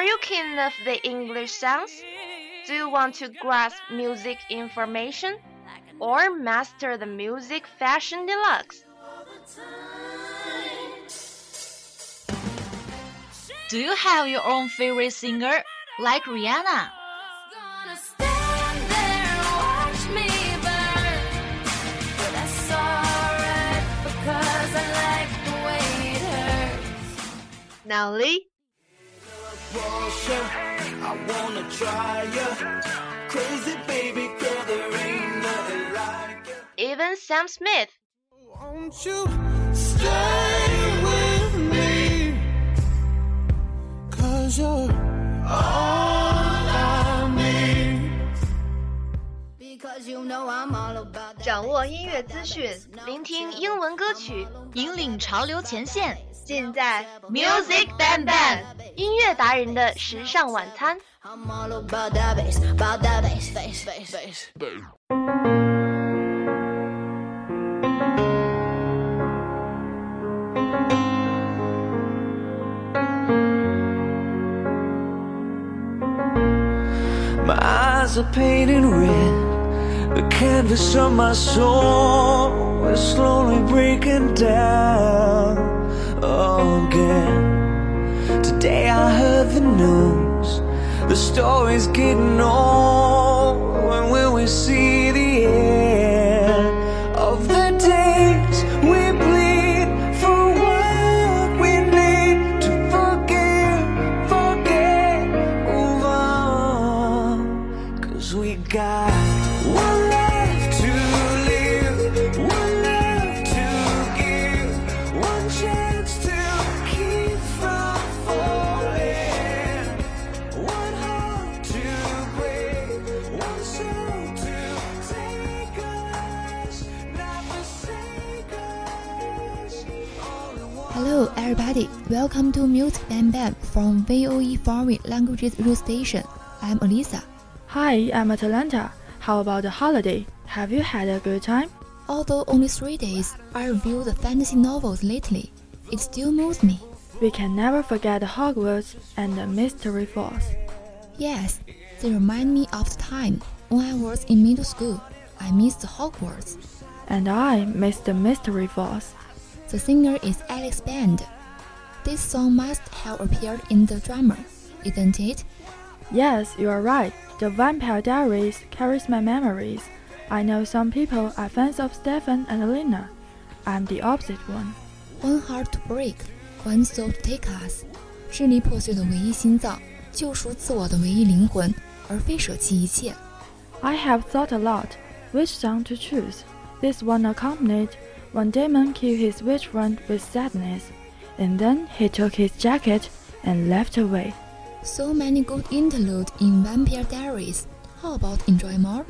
Are you keen of the English sounds? Do you want to grasp music information or master the music fashion deluxe? Do you have your own favorite singer, like Rihanna? Gonna stand there and watch me burn. But that's alright because I like the way it hurts. Now, Lee, even Sam Smith. Won't you stay with me? Cause you're all I need. Because you know I'm all about that. 掌握音乐资讯，聆听英文歌曲，引领潮流前线。尽在 Music Bang Bang 音乐达人的时尚晚餐。 I'm all about that bass, about that bass, bass, bass, bass. My eyes are painted red. The canvas of my soul is slowly breaking down again. Today I heard the news. The story's getting old. When will we see from VOE Foreign Languages Radio Station. I'm Alisa. Hi, I'm Atalanta. How about the holiday? Have you had a good time? Although only three days, I reviewed the fantasy novels lately. It still moves me. We can never forget the Hogwarts and the Mystic Falls. Yes, they remind me of the time when I was in middle school. I missed the Hogwarts. And I missed the Mystic Falls. The singer is Alex Band. This song must have appeared in the drama, isn't it? Yes, you are right. The Vampire Diaries carries my memories. I know some people are fans of Stefan and Elena. I'm the opposite one. One heart to break, one soul to take us。支离破碎的唯一心脏，救赎自我的唯一灵魂，而非舍弃一切。 I have thought a lot which song to choose. This one accompanied when Damon killed his witch friend with sadness, and then he took his jacket and left away. So many good interludes in Vampire Diaries. How about enjoy more?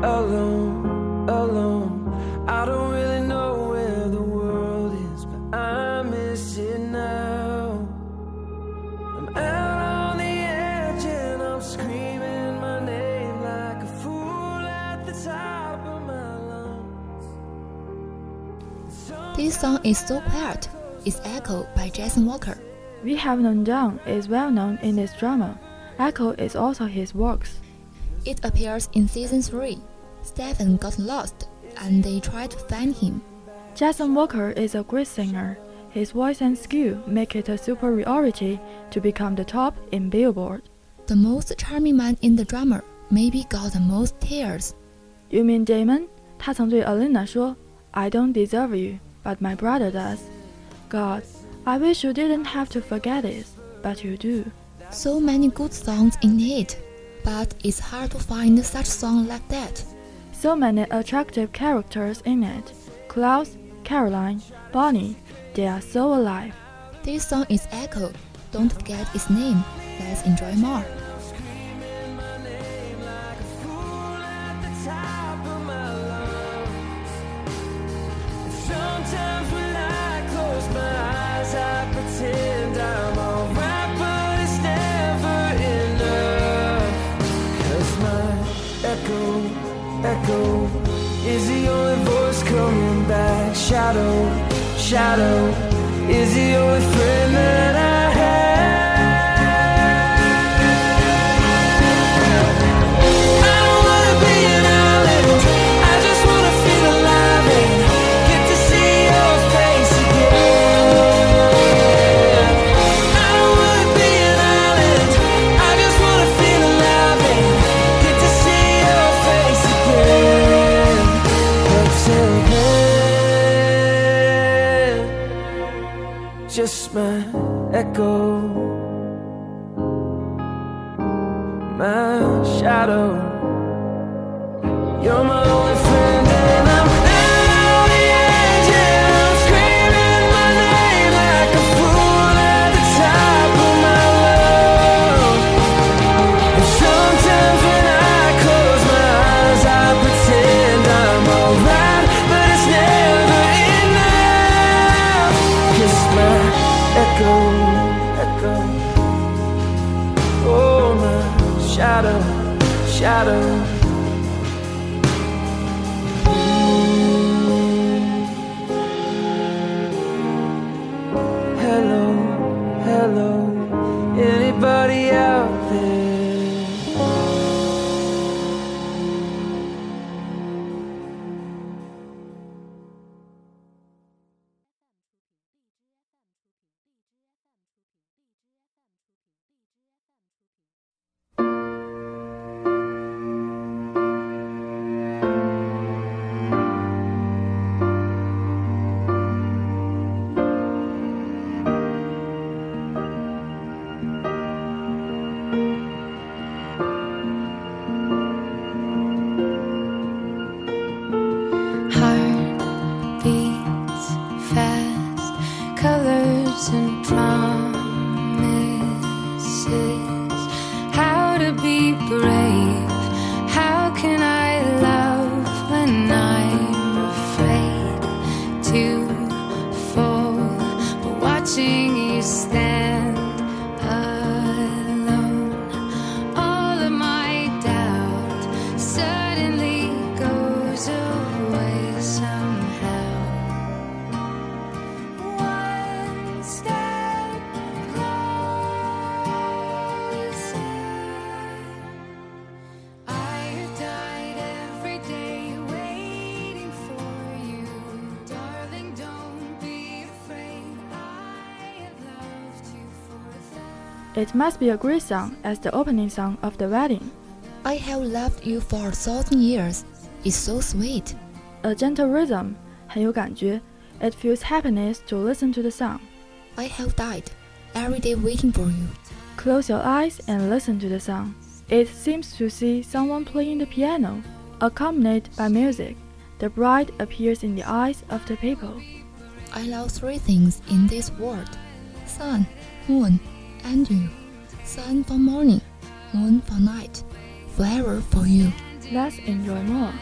Alone, alone, I don't really know where the world is, but I miss it now. I'm out on the edge and I'm screaming my name like a fool at the top of my lungs. This song is so quiet. It's Echo by Jason Walker. We Have Known Down is well known in this drama. Echo is also his works. It appears in season 3. Stefan got lost and they tried to find him. Jason Walker is a great singer. His voice and skill make it a superiority to become the top in Billboard. The most charming man in the drama maybe got the most tears. You mean Damon? 他曾对 Alina "I don't deserve you, but my brother does. God, I wish you didn't have to forget this, but you do.” So many good songs in it but it's hard to find such song like that. So many attractive characters in it. Klaus, Caroline, Bonnie, they are so alive. This song is Echo. Don't forget its name. Let's enjoy more. Screaming my is the only voice coming back. Shadow, shadow is the only friend that I just my echo my shadow. You're my shadow. It must be a great song as the opening song of the wedding. I have loved you for a thousand years. It's so sweet. A gentle rhythm, 很有感觉. It feels happiness to listen to the song. I have died every day waiting for you. Close your eyes and listen to the song. It seems to see someone playing the piano, accompanied by music. The bride appears in the eyes of the people. I love three things in this world sun, moon, and you. Sun for morning, moon for night, forever for you. Let's enjoy more.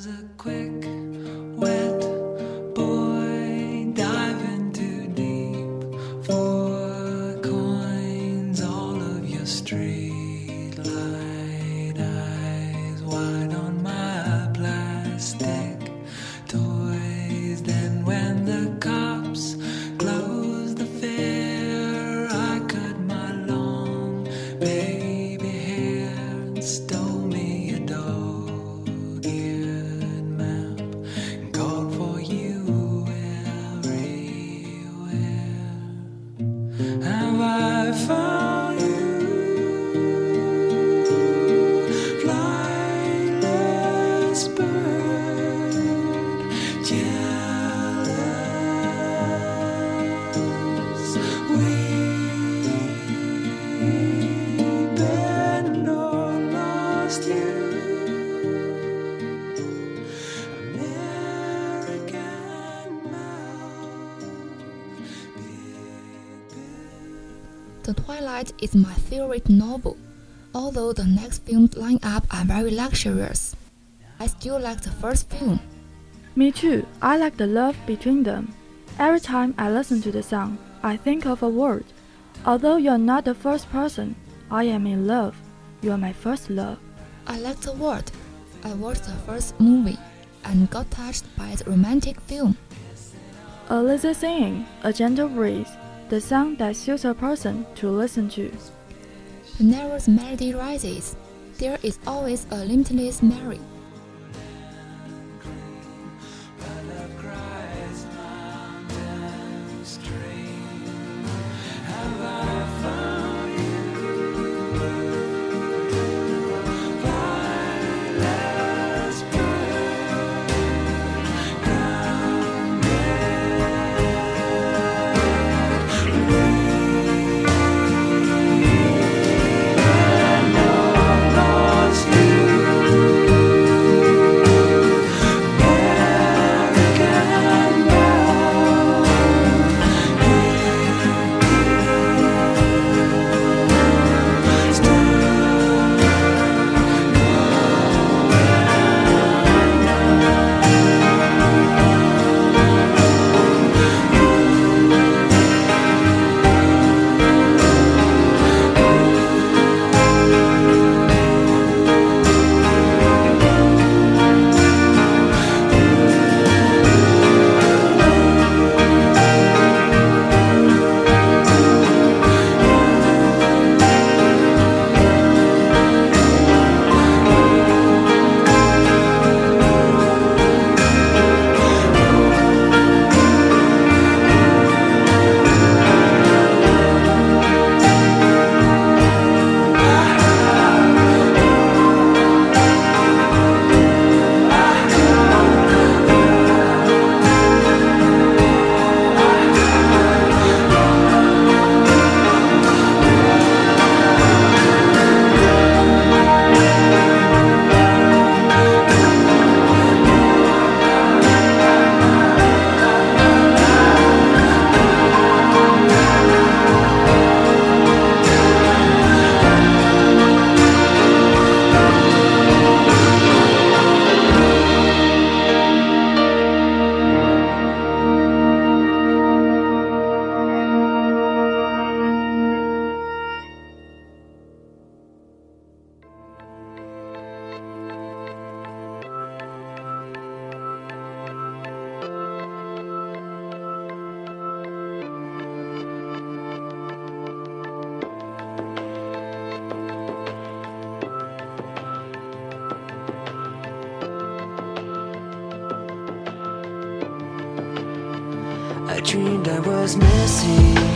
Was a quick, Twilight is my favorite novel, although the next films lined up are very luxurious. I still like the first film. Me too. I like the love between them. Every time I listen to the song, I think of a word. Although you're not the first person, I am in love. You are my first love. I like the word. I watched the first movie and got touched by the romantic film. A lazy singing, a gentle breeze, the song that suits a person to listen to. Whenever the melody rises, there is always a limitless Mary. was missing.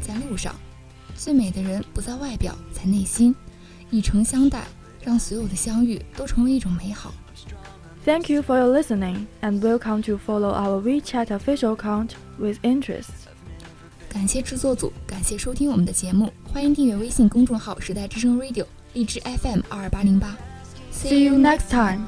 在路上，最美的人不在外表，在内心。以诚相待，让所有的相遇都成为一种美好。Thank you for your listening and welcome to follow our WeChat official account with interest。感谢制作组，感谢收听我们的节目，欢迎订阅微信公众号“时代之声 Radio” 荔枝 FM 二二八零八。See you next time.